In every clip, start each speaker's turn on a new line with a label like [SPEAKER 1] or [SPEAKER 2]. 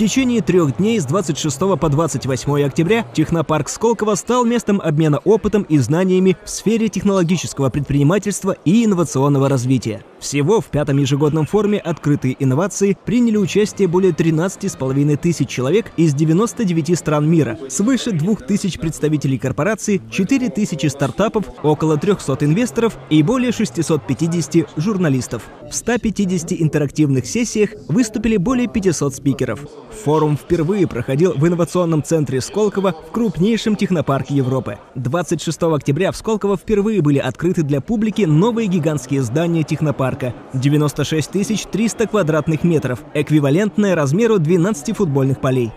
[SPEAKER 1] течение трех дней с 26 по 28 октября технопарк Сколково стал местом обмена опытом и знаниями в сфере технологического предпринимательства и инновационного развития. Всего в пятом ежегодном форуме «Открытые инновации» приняли участие более 13,5 тысяч человек из 99 стран мира, свыше 2 тысяч представителей корпораций, 4 тысячи стартапов, около 300 инвесторов и более 650 журналистов. В 150 интерактивных сессиях выступили более 500 спикеров. Форум впервые проходил в инновационном центре Сколково в крупнейшем технопарке Европы. 26 октября в Сколково впервые были открыты для публики новые гигантские здания технопарка. 96 300 квадратных метров, эквивалентное размеру 12 футбольных полей.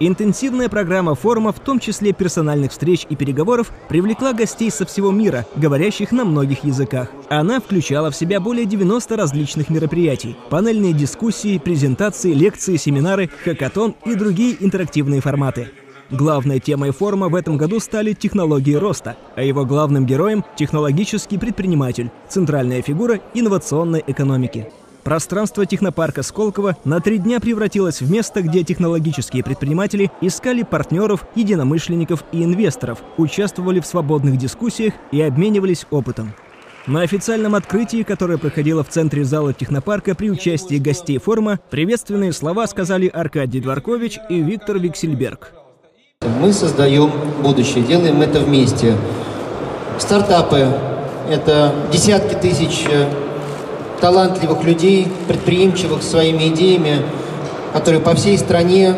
[SPEAKER 1] Интенсивная программа форума, в том числе персональных встреч и переговоров, привлекла гостей со всего мира, говорящих на многих языках. Она включала в себя более 90 различных мероприятий, панельные дискуссии, презентации, лекции, семинары, хакатон и другие интерактивные форматы. Главной темой форума в этом году стали технологии роста, а его главным героем – технологический предприниматель, центральная фигура инновационной экономики. Пространство технопарка Сколково на три дня превратилось в место, где технологические предприниматели искали партнеров, единомышленников и инвесторов, участвовали в свободных дискуссиях и обменивались опытом. На официальном открытии, которое проходило в центре зала технопарка при участии гостей форума, приветственные слова сказали Аркадий Дворкович и Виктор Виксельберг.
[SPEAKER 2] Мы создаем будущее, делаем это вместе. Стартапы – это десятки тысяч э, талантливых людей, предприимчивых своими идеями, которые по всей стране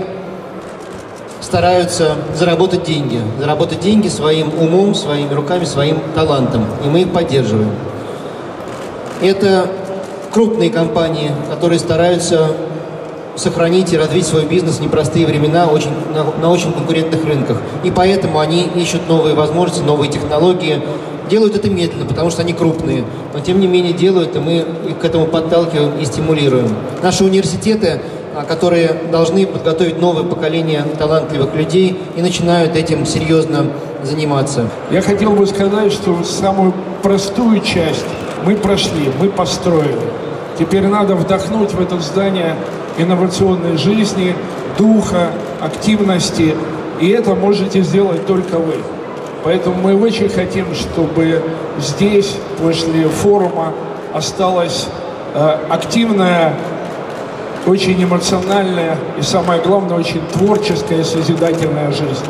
[SPEAKER 2] стараются заработать деньги. Заработать деньги своим умом, своими руками, своим талантом. И мы их поддерживаем. Это крупные компании, которые стараются сохранить и развить свой бизнес в непростые времена очень, на, на очень конкурентных рынках. И поэтому они ищут новые возможности, новые технологии, Делают это медленно, потому что они крупные, но тем не менее делают, и мы их к этому подталкиваем и стимулируем. Наши университеты, а, которые должны подготовить новое поколение талантливых людей и начинают этим серьезно заниматься.
[SPEAKER 3] Я хотел бы сказать, что самую простую часть мы прошли, мы построили. Теперь надо вдохнуть в это здание инновационной жизни, духа, активности, и это можете сделать только вы. Поэтому мы очень хотим, чтобы здесь, после форума, осталась э, активная, очень эмоциональная и, самое главное, очень творческая, созидательная жизнь.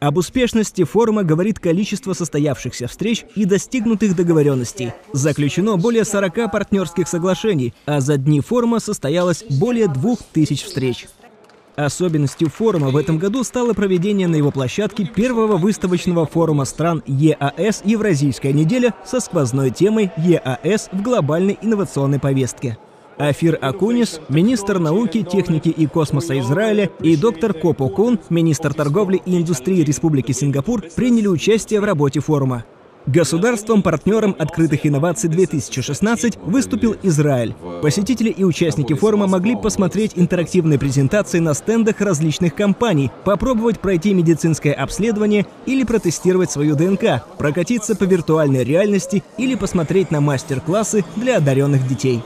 [SPEAKER 1] Об успешности форума говорит количество состоявшихся встреч и достигнутых договоренностей. Заключено более 40 партнерских соглашений, а за дни форума состоялось более 2000 встреч. Особенностью форума в этом году стало проведение на его площадке первого выставочного форума стран ЕАС «Евразийская неделя» со сквозной темой ЕАС в глобальной инновационной повестке. Афир Акунис, министр науки, техники и космоса Израиля, и доктор Копо Кун, министр торговли и индустрии Республики Сингапур, приняли участие в работе форума. Государством-партнером открытых инноваций 2016 выступил Израиль. Посетители и участники форума могли посмотреть интерактивные презентации на стендах различных компаний, попробовать пройти медицинское обследование или протестировать свою ДНК, прокатиться по виртуальной реальности или посмотреть на мастер-классы для одаренных детей.